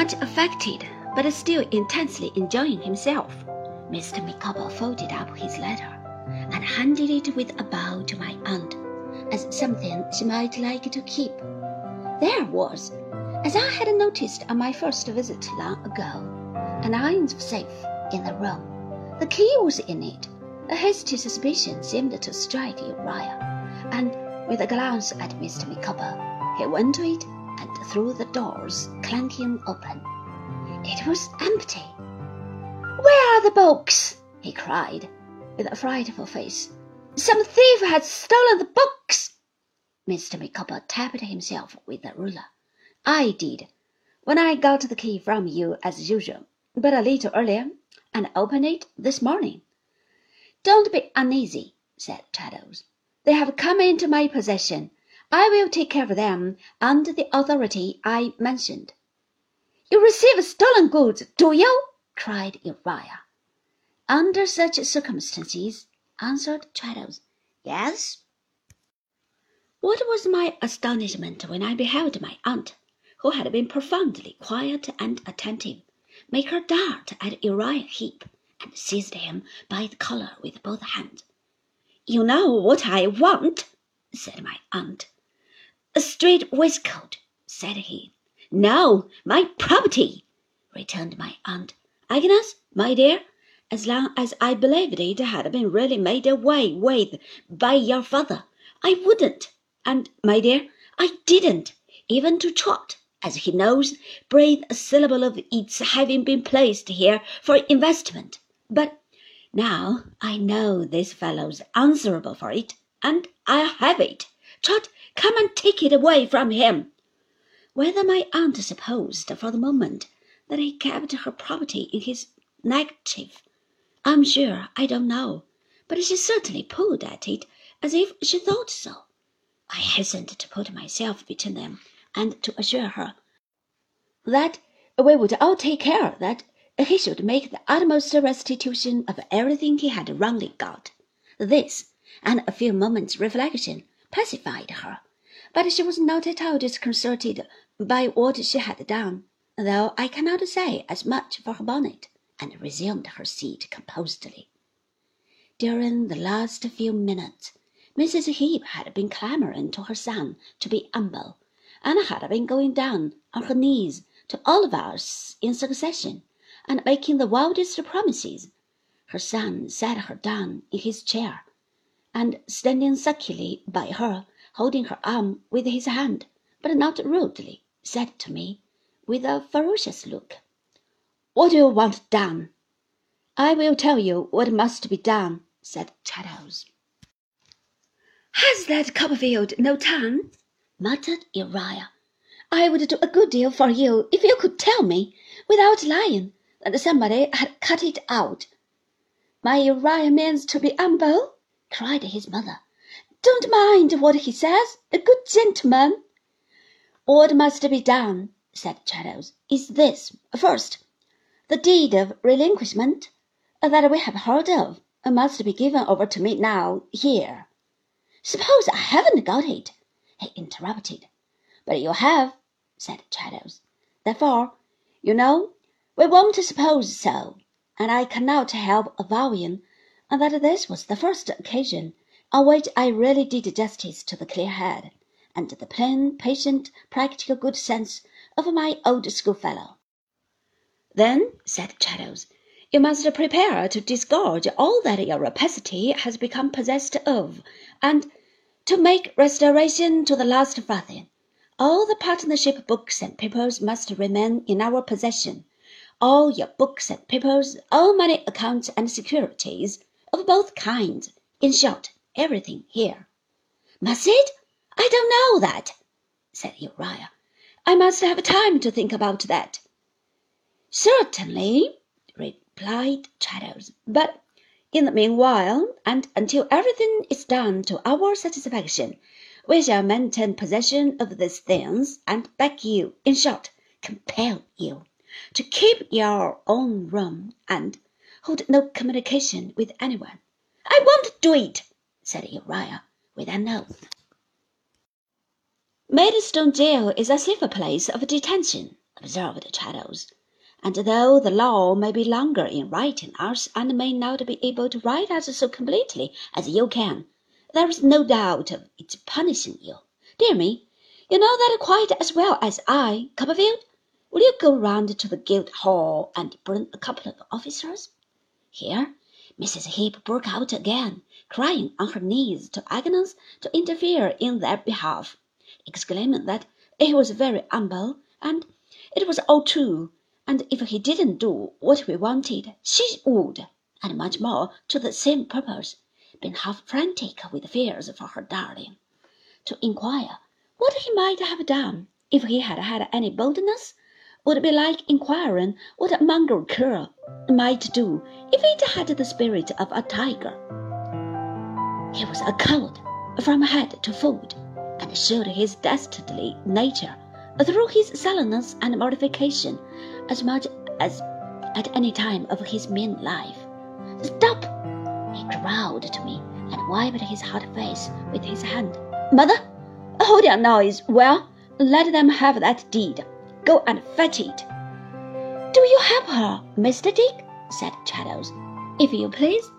much affected, but still intensely enjoying himself, Mr. Micawber folded up his letter and handed it with a bow to my aunt as something she might like to keep. There was, as I had noticed on my first visit long ago, an iron safe in the room. The key was in it. A hasty suspicion seemed to strike Uriah, and with a glance at Mr. Micawber, he went to it and threw the doors clanking open. It was empty. Where are the books? he cried, with a frightful face. Some thief has stolen the books. Mr. Micawber tapped himself with a ruler. I did, when I got the key from you as usual, but a little earlier, and opened it this morning. Don't be uneasy, said Traddles. They have come into my possession. I will take care of them under the authority I mentioned. You receive stolen goods, do you? cried Uriah. Under such circumstances, answered Traddles, yes. What was my astonishment when I beheld my aunt, who had been profoundly quiet and attentive, make her dart at Uriah Heep and seized him by the collar with both hands. You know what I want, said my aunt. A straight waistcoat, said he. No, my property, returned my aunt. Agnes, my dear, as long as I believed it had been really made away with by your father, I wouldn't. And, my dear, I didn't, even to Trot, as he knows, breathe a syllable of its having been placed here for investment. But now I know this fellow's answerable for it, and I'll have it. Trot, come and take it away from him. Whether my aunt supposed for the moment that he kept her property in his neckerchief, I'm sure I don't know, but she certainly pulled at it as if she thought so. I hastened to put myself between them and to assure her that we would all take care that he should make the utmost restitution of everything he had wrongly got. This, and a few moments' reflection, pacified her, but she was not at all disconcerted by what she had done, though I cannot say as much for her bonnet, and resumed her seat composedly. During the last few minutes, Mrs. Heep had been clamoring to her son to be humble, and had been going down on her knees to all of us in succession, and making the wildest promises. Her son sat her down in his chair, and standing sulkily by her, holding her arm with his hand, but not rudely, said to me, with a ferocious look, What do you want done? I will tell you what must be done, said Traddles. Has that Copperfield no tongue? muttered Uriah. I would do a good deal for you if you could tell me, without lying, that somebody had cut it out. My Uriah means to be humble, cried his mother. Don't mind what he says, a good gentleman. What must be done, said Traddles, is this. First, the deed of relinquishment uh, that we have heard of uh, must be given over to me now, here. Suppose I haven't got it, he interrupted. But you have, said Traddles. Therefore, you know, we won't suppose so, and I cannot help avowing that this was the first occasion on which I really did justice to the clear head and the plain, patient, practical good sense of my old schoolfellow. Then, said Traddles, you must prepare to disgorge all that your rapacity has become possessed of, and to make restoration to the last farthing. All the partnership books and papers must remain in our possession. All your books and papers, all money accounts and securities of both kinds. In short, everything here. Must it? I don't know that, said Uriah. I must have time to think about that. Certainly, replied Traddles. But in the meanwhile, and until everything is done to our satisfaction, we shall maintain possession of these things, and beg you, in short, compel you, to keep your own room, and hold no communication with anyone. I won't do it, said Uriah, with an oath. Maidstone jail is a safer place of detention, observed Traddles. And though the law may be longer in righting us and may not be able to right us so completely as you can, there is no doubt of its punishing you. Dear me, you know that quite as well as I, Copperfield. Will you go round to the Guildhall and bring a couple of officers? Here Mrs. Heep broke out again, crying on her knees to Agnes to interfere in their behalf, exclaiming that he was very humble, and it was all true, and if he didn't do what we wanted, she would, and much more to the same purpose, being half frantic with fears for her darling. To inquire what he might have done if he had had any boldness would be like inquiring what a mongrel cur might do if it had the spirit of a tiger. He was a coward from head to foot, and showed his dastardly nature through his sullenness and mortification as much as at any time of his mean life. Stop! he growled to me, and wiped his hot face with his hand. Mother, hold your noise. Well, let them have that deed. Go and fetch it. Do you help her, Mr. Dick? said Traddles. If you please.